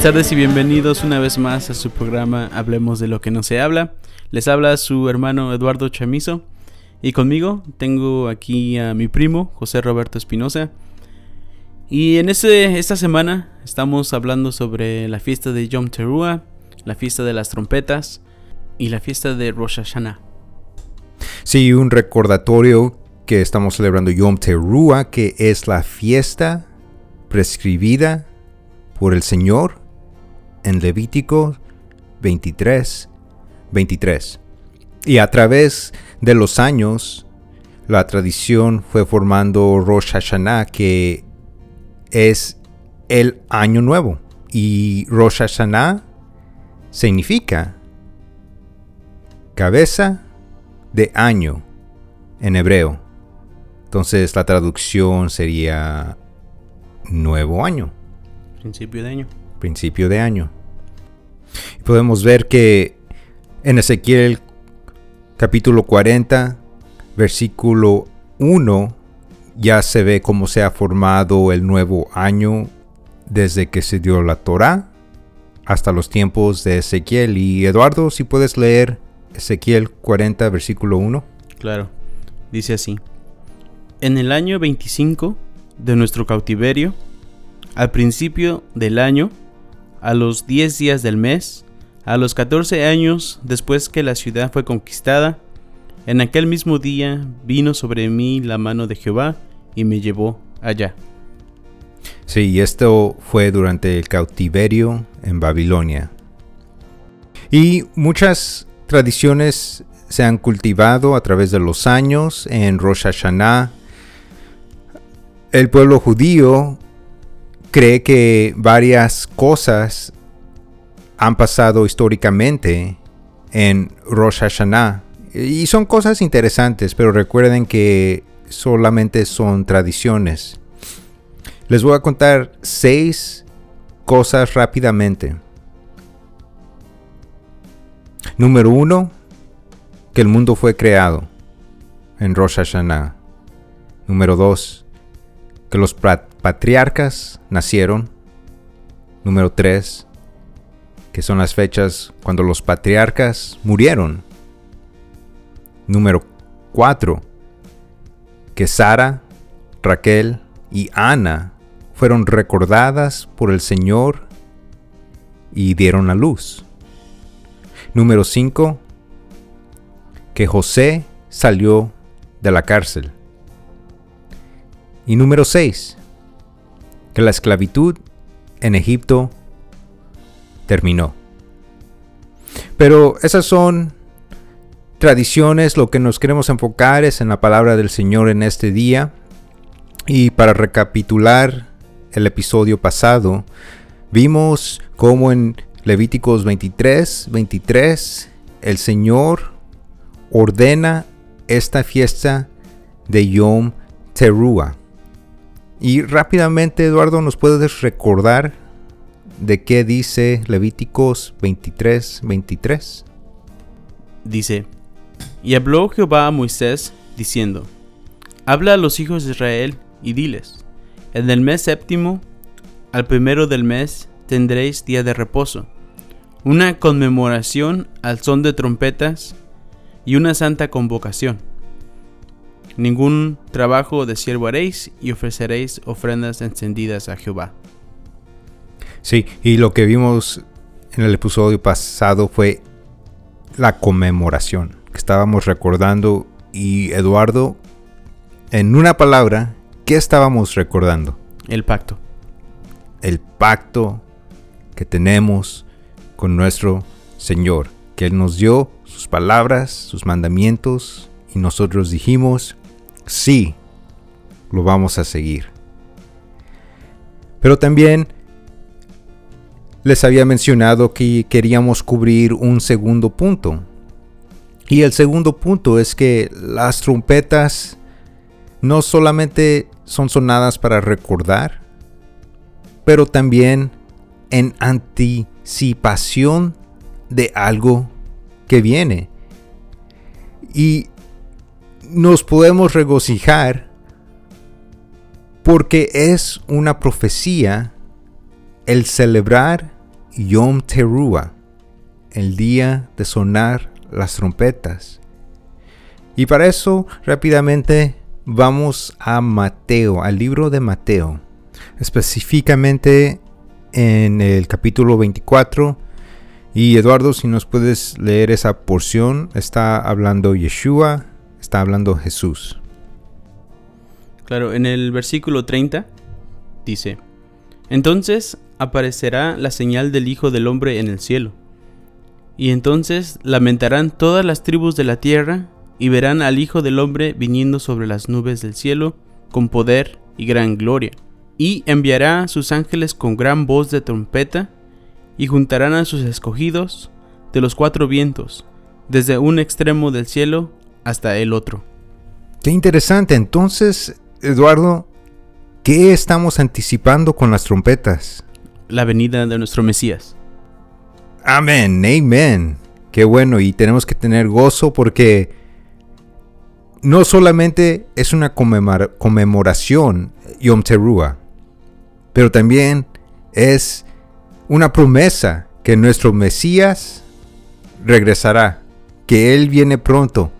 Buenas tardes y bienvenidos una vez más a su programa Hablemos de lo que no se habla. Les habla su hermano Eduardo Chamizo y conmigo tengo aquí a mi primo José Roberto Espinosa. Y en este, esta semana estamos hablando sobre la fiesta de Yom Teruah, la fiesta de las trompetas y la fiesta de Rosh Hashanah. Sí, un recordatorio que estamos celebrando Yom Teruah, que es la fiesta prescribida por el Señor en Levítico 23, 23. Y a través de los años, la tradición fue formando Rosh Hashanah, que es el año nuevo. Y Rosh Hashanah significa cabeza de año en hebreo. Entonces la traducción sería nuevo año. Principio de año. Principio de año. Podemos ver que en Ezequiel capítulo 40, versículo 1, ya se ve cómo se ha formado el nuevo año desde que se dio la Torah hasta los tiempos de Ezequiel. Y Eduardo, si puedes leer Ezequiel 40, versículo 1. Claro, dice así. En el año 25 de nuestro cautiverio, al principio del año, a los 10 días del mes, a los 14 años después que la ciudad fue conquistada, en aquel mismo día vino sobre mí la mano de Jehová y me llevó allá. Sí, esto fue durante el cautiverio en Babilonia. Y muchas tradiciones se han cultivado a través de los años en Rosh Hashanah. El pueblo judío cree que varias cosas han pasado históricamente en Rosh Hashanah. Y son cosas interesantes, pero recuerden que solamente son tradiciones. Les voy a contar seis cosas rápidamente. Número uno, que el mundo fue creado en Rosh Hashanah. Número dos, que los patriarcas nacieron. Número 3, son las fechas cuando los patriarcas murieron. Número 4, que Sara, Raquel y Ana fueron recordadas por el Señor y dieron a luz. Número 5, que José salió de la cárcel. Y número 6. Que la esclavitud en Egipto terminó. Pero esas son tradiciones, lo que nos queremos enfocar es en la palabra del Señor en este día. Y para recapitular el episodio pasado, vimos cómo en Levíticos 23, 23, el Señor ordena esta fiesta de Yom Teruah. Y rápidamente, Eduardo, ¿nos puedes recordar de qué dice Levíticos 23, 23? Dice, y habló Jehová a Moisés, diciendo, Habla a los hijos de Israel y diles, en el mes séptimo, al primero del mes, tendréis día de reposo, una conmemoración al son de trompetas y una santa convocación Ningún trabajo de siervo haréis y ofreceréis ofrendas encendidas a Jehová. Sí, y lo que vimos en el episodio pasado fue la conmemoración que estábamos recordando y Eduardo, en una palabra, ¿qué estábamos recordando? El pacto. El pacto que tenemos con nuestro Señor, que Él nos dio sus palabras, sus mandamientos, y nosotros dijimos, sí, lo vamos a seguir. Pero también les había mencionado que queríamos cubrir un segundo punto. Y el segundo punto es que las trompetas no solamente son sonadas para recordar, pero también en anticipación de algo que viene. Y nos podemos regocijar porque es una profecía el celebrar Yom Teruah, el día de sonar las trompetas. Y para eso rápidamente vamos a Mateo, al libro de Mateo, específicamente en el capítulo 24. Y Eduardo, si nos puedes leer esa porción, está hablando Yeshua, está hablando Jesús. Claro, en el versículo 30 dice, entonces aparecerá la señal del Hijo del Hombre en el cielo. Y entonces lamentarán todas las tribus de la tierra y verán al Hijo del Hombre viniendo sobre las nubes del cielo con poder y gran gloria. Y enviará a sus ángeles con gran voz de trompeta y juntarán a sus escogidos de los cuatro vientos, desde un extremo del cielo hasta el otro. Qué interesante. Entonces, Eduardo, ¿qué estamos anticipando con las trompetas? La venida de nuestro Mesías. Amén, amén. Qué bueno, y tenemos que tener gozo porque no solamente es una conmemoración Yom Teruah, pero también es una promesa que nuestro Mesías regresará, que Él viene pronto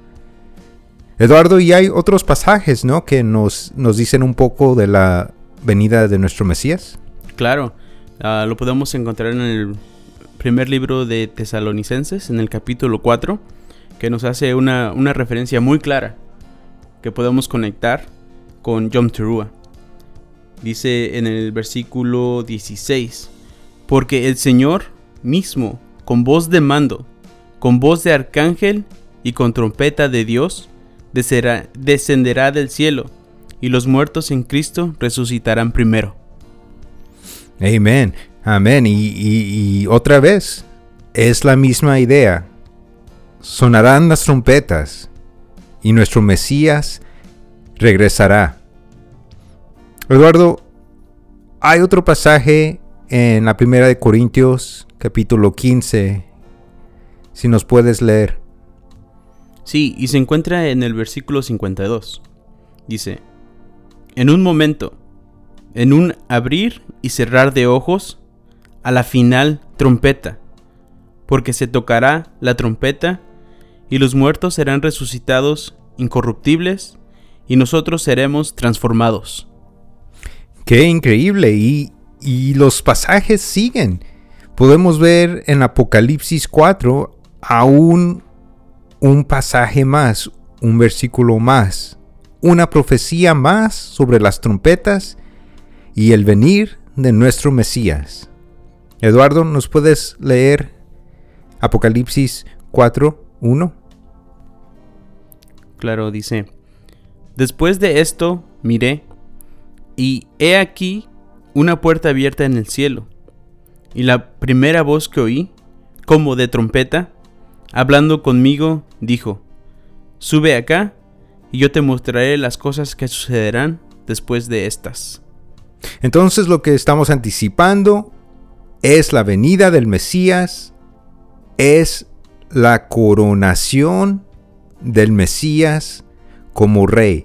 Eduardo, y hay otros pasajes, ¿no? Que nos, nos dicen un poco de la venida de nuestro Mesías. Claro, ah, lo podemos encontrar en el primer libro de Tesalonicenses, en el capítulo 4, que nos hace una, una referencia muy clara que podemos conectar con Yom Teruah. Dice en el versículo 16, porque el Señor mismo, con voz de mando, con voz de arcángel y con trompeta de Dios, descenderá del cielo, y los muertos en Cristo resucitarán primero. Amén, amén. Y, otra vez, es la misma idea. Sonarán las trompetas, y nuestro Mesías regresará. Eduardo, hay otro pasaje en la primera de Corintios, capítulo 15, si nos puedes leer. Sí, y se encuentra en el versículo 52. Dice, en un momento, en un abrir y cerrar de ojos, a la final trompeta, porque se tocará la trompeta y los muertos serán resucitados incorruptibles y nosotros seremos transformados. Qué increíble y, y los pasajes siguen. Podemos ver en Apocalipsis 4 aún un pasaje más, un versículo más, una profecía más sobre las trompetas y el venir de nuestro Mesías. Eduardo, ¿nos puedes leer Apocalipsis 4, 1? Claro, dice, después de esto miré, y he aquí una puerta abierta en el cielo, y la primera voz que oí, como de trompeta, hablando conmigo, dijo, Sube acá, y yo te mostraré las cosas que sucederán después de estas. Entonces lo que estamos anticipando es la venida del Mesías, es la coronación del Mesías como rey.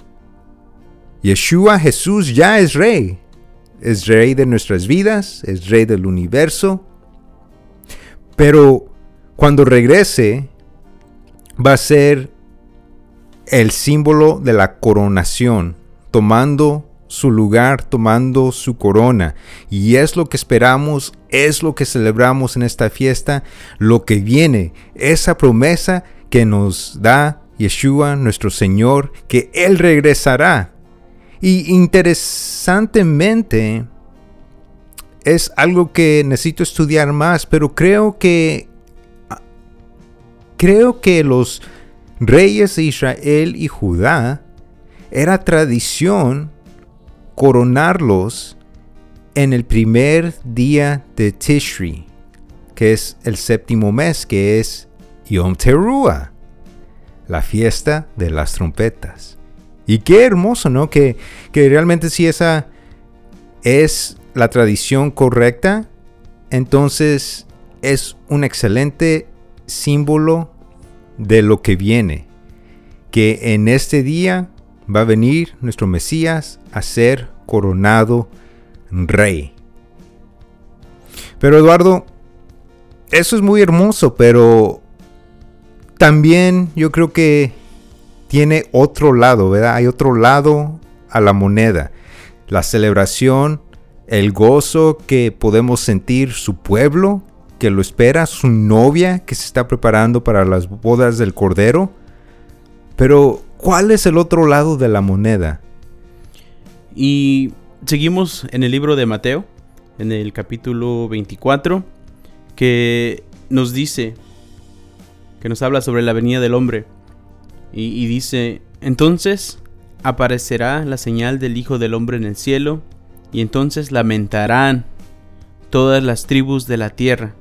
Yeshua Jesús ya es rey. Es rey de nuestras vidas, es rey del universo. Pero cuando regrese, va a ser el símbolo de la coronación, tomando su lugar, tomando su corona. Y es lo que esperamos, es lo que celebramos en esta fiesta, lo que viene, esa promesa que nos da Yeshua, nuestro Señor, que Él regresará. Y interesantemente, es algo que necesito estudiar más, pero creo que Creo que los reyes de Israel y Judá era tradición coronarlos en el primer día de Tishri, que es el séptimo mes, que es Yom Teruah, la fiesta de las trompetas. Y qué hermoso, ¿no? Que, que realmente si esa es la tradición correcta, entonces es un excelente símbolo de lo que viene, que en este día va a venir nuestro Mesías a ser coronado rey. Pero Eduardo, eso es muy hermoso, pero también yo creo que tiene otro lado, ¿verdad? Hay otro lado a la moneda. La celebración, el gozo que podemos sentir su pueblo, que lo espera, su novia que se está preparando para las bodas del Cordero. Pero, ¿cuál es el otro lado de la moneda? Y seguimos en el libro de Mateo, en el capítulo 24, que nos dice, que nos habla sobre la venida del hombre. Y, dice, entonces aparecerá la señal del Hijo del Hombre en el cielo, y entonces lamentarán todas las tribus de la tierra.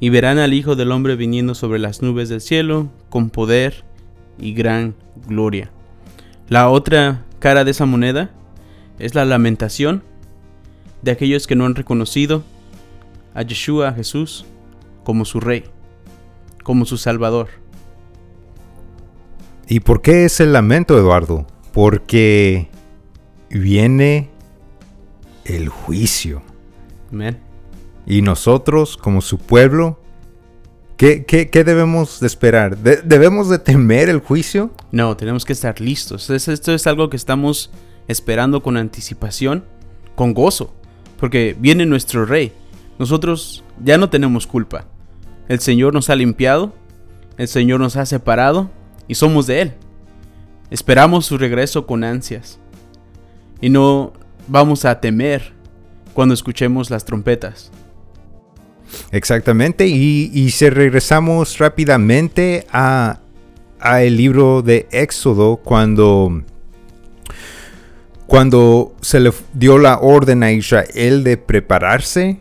Y verán al Hijo del Hombre viniendo sobre las nubes del cielo con poder y gran gloria. La otra cara de esa moneda es la lamentación de aquellos que no han reconocido a Yeshua, a Jesús, como su Rey, como su Salvador. ¿Y por qué es el lamento, Eduardo? Porque viene el juicio. Y nosotros, como su pueblo, ¿qué, debemos de esperar? ¿Debemos de temer el juicio? No, tenemos que estar listos. Esto es algo que estamos esperando con anticipación, con gozo, porque viene nuestro rey. Nosotros ya no tenemos culpa. El Señor nos ha limpiado, el Señor nos ha separado y somos de Él. Esperamos su regreso con ansias y no vamos a temer cuando escuchemos las trompetas. Exactamente, y, si regresamos rápidamente a, a, el libro de Éxodo, cuando, cuando se le dio la orden a Israel de prepararse,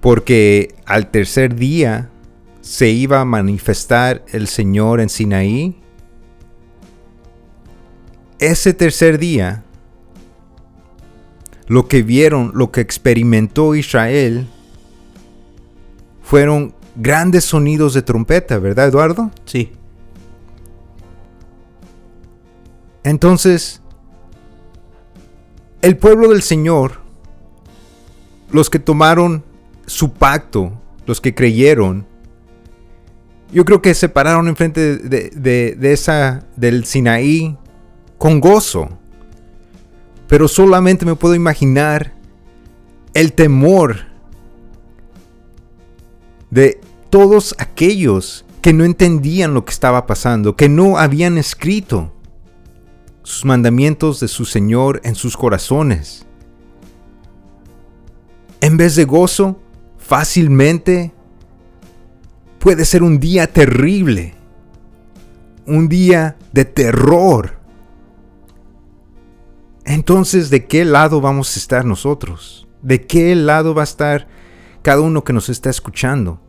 porque al tercer día se iba a manifestar el Señor en Sinaí, ese tercer día, lo que vieron, lo que experimentó Israel, fueron grandes sonidos de trompeta, ¿verdad, Eduardo? Sí. Entonces, el pueblo del Señor, los que tomaron su pacto, los que creyeron, yo creo que se pararon enfrente de, de, esa, del Sinaí con gozo. Pero solamente me puedo imaginar el temor de todos aquellos que no entendían lo que estaba pasando, que no habían escrito sus mandamientos de su Señor en sus corazones. En vez de gozo, fácilmente puede ser un día terrible, un día de terror. Entonces, ¿de qué lado vamos a estar nosotros? ¿De qué lado va a estar cada uno que nos está escuchando?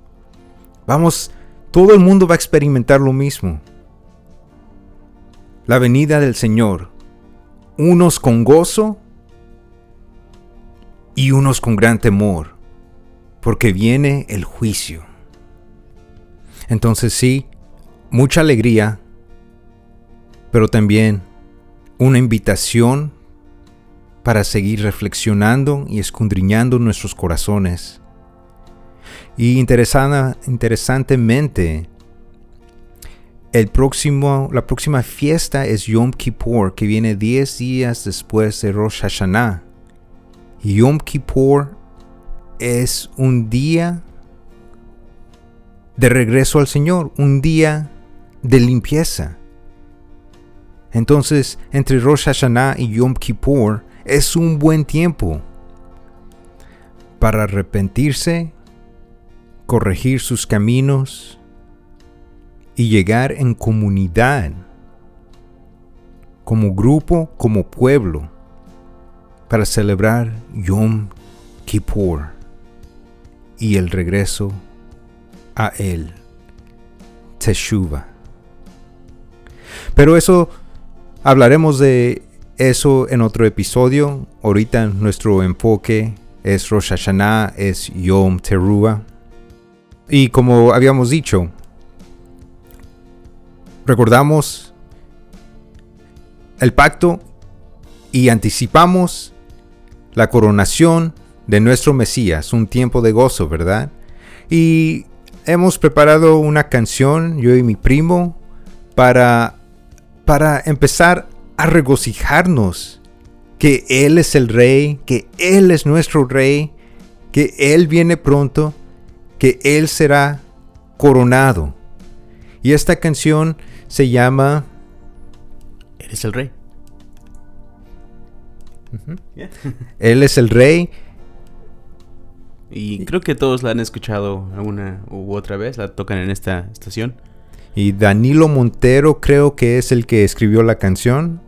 Vamos, todo el mundo va a experimentar lo mismo. La venida del Señor, unos con gozo y unos con gran temor, porque viene el juicio. Entonces sí, mucha alegría, pero también una invitación para seguir reflexionando y escudriñando nuestros corazones. Y interesantemente, el próximo, la próxima fiesta es Yom Kippur, que viene 10 días después de Rosh Hashanah. Yom Kippur es un día de regreso al Señor, un día de limpieza. Entonces, entre Rosh Hashanah y Yom Kippur es un buen tiempo para arrepentirse, corregir sus caminos y llegar en comunidad, como grupo, como pueblo, para celebrar Yom Kippur y el regreso a Él. Teshuva. Pero eso, hablaremos de eso en otro episodio. Ahorita nuestro enfoque es Rosh Hashanah, es Yom Teruah. Y como habíamos dicho, recordamos el pacto y anticipamos la coronación de nuestro Mesías, un tiempo de gozo, ¿verdad? Y hemos preparado una canción, yo y mi primo, para, para empezar a regocijarnos que Él es el Rey, que Él es nuestro Rey, que Él viene pronto, que Él será coronado. Y esta canción se llama... Eres el Rey. Él es el Rey. Y creo que todos la han escuchado alguna u otra vez, la tocan en esta estación. Y Danilo Montero creo que es el que escribió la canción.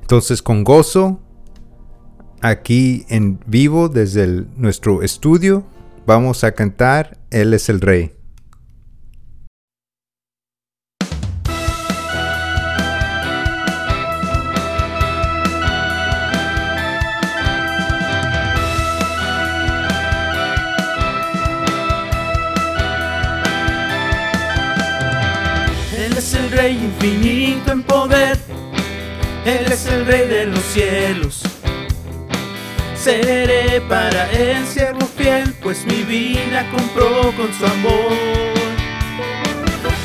Entonces con gozo, aquí en vivo desde nuestro estudio, vamos a cantar Él es el Rey. Rey infinito en poder, Él es el Rey de los cielos. Seré para Él siervo pues mi vida compró con su amor.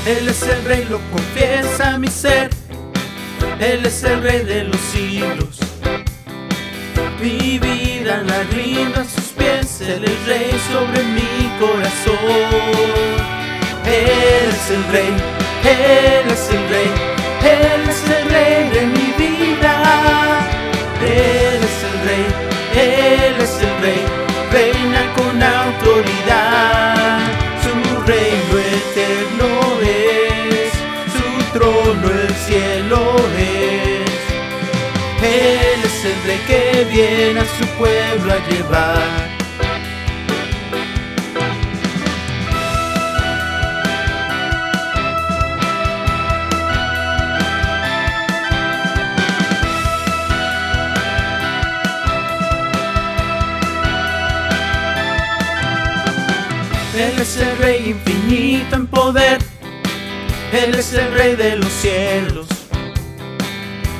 Él es el Rey, lo confiesa mi ser, Él es el Rey de los siglos. Mi vida la rindo a sus pies, Él es Rey sobre mi corazón. Él es el Rey él es el rey, Él es el rey de mi vida. Él es el rey, Él es el rey, reina con autoridad. Su reino eterno es, su trono el cielo es. Él es el rey que viene a su pueblo a llevar es el Rey infinito en poder, Él es el Rey de los cielos.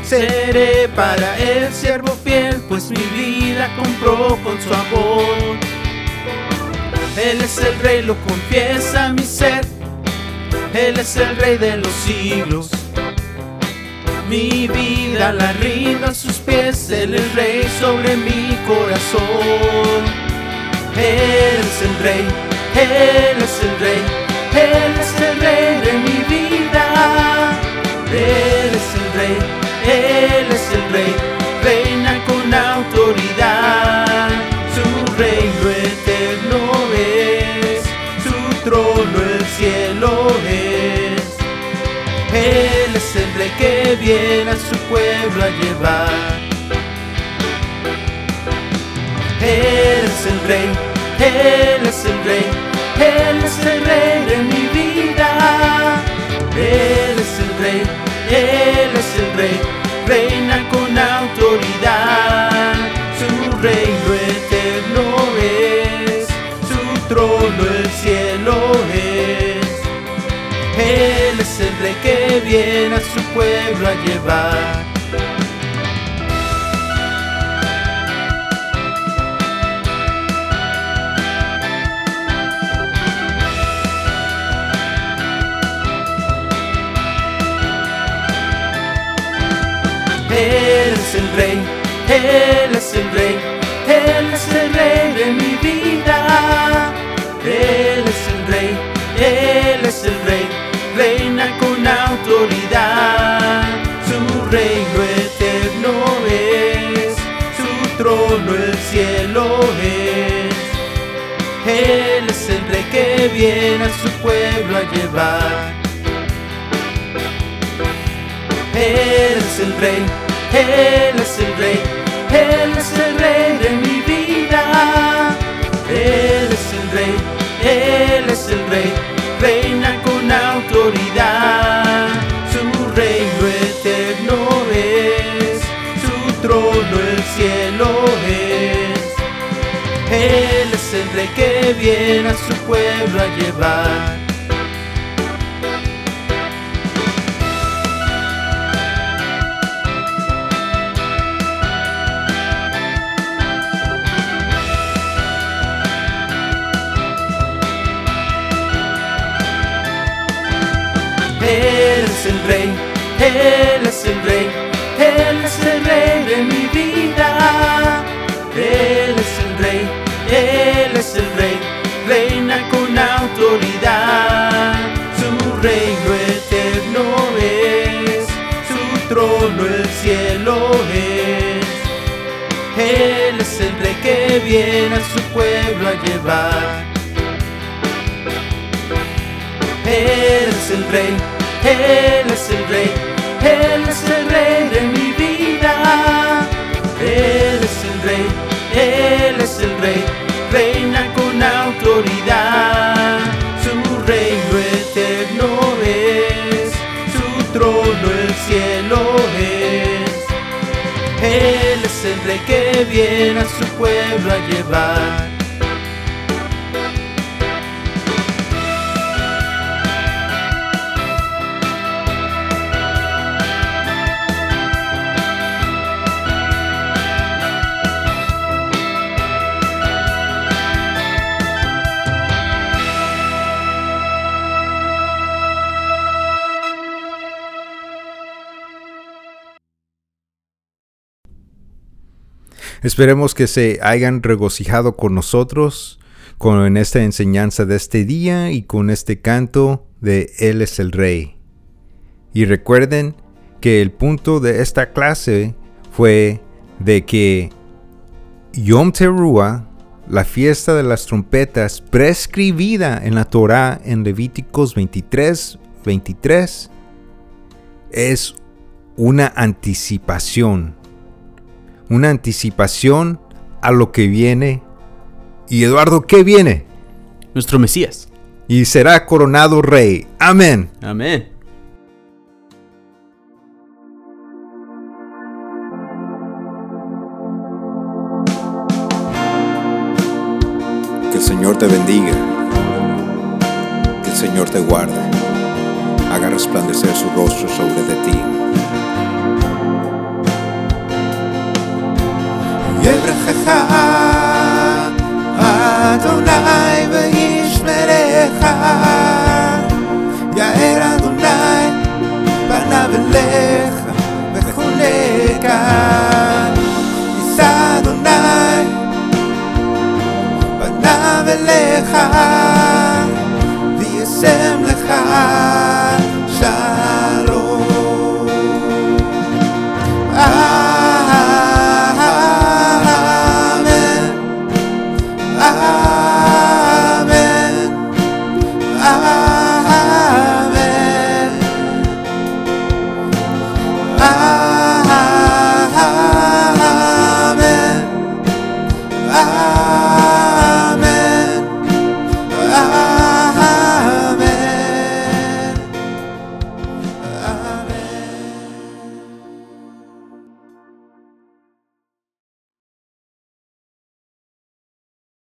Seré para Él siervo fiel, pues mi vida compró con su amor. Él es el Rey, lo confiesa mi ser, Él es el Rey de los siglos. Mi vida la rindo a sus pies, Él es Rey sobre mi corazón. Él es el Rey él es el rey, Él es el rey de mi vida. Él es el rey, Él es el rey, reina con autoridad. Su reino eterno es, su trono el cielo es. Él es el rey que viene a su pueblo a llevar. Él es el rey él es el rey, Él es el rey de mi vida. Él es el rey, Él es el rey, reina con autoridad. Su reino eterno es, su trono el cielo es. Él es el rey que viene a su pueblo a llevar. Él es el rey, Él es el rey, Él es el rey de mi vida. Él es el rey, Él es el rey, reina con autoridad. Su reino eterno es, su trono el cielo es. Él es el rey que viene a su pueblo a llevar. Él es el rey, Él es el rey, Él es el rey de mi vida. Él es el rey, Él es el rey, reina con autoridad. Su reino eterno es, su trono el cielo es. Él es el rey que viene a su pueblo a llevar. Viene a su pueblo a llevar. Él es el rey, Él es el rey, Él es el rey de mi vida. Él es el rey, Él es el rey, reina con autoridad. Su reino eterno es, su trono el cielo es. Él es el rey que viene a su pueblo a llevar. Esperemos que se hayan regocijado con nosotros con esta enseñanza de este día y con este canto de Él es el Rey. Y recuerden que el punto de esta clase fue de que Yom Teruah, la fiesta de las trompetas prescribida en la Torah en Levíticos 23, 23, es una anticipación una anticipación a lo que viene. Y Eduardo, ¿qué viene? Nuestro Mesías. Y será coronado rey. Amén. Amén. Que el Señor te bendiga. Que el Señor te guarde. Haga resplandecer su rostro sobre de ti יברכך אדוני וישמרך יאר אדוני פניו אליך וחונקה יישא אדוני פניו אליך וישם לך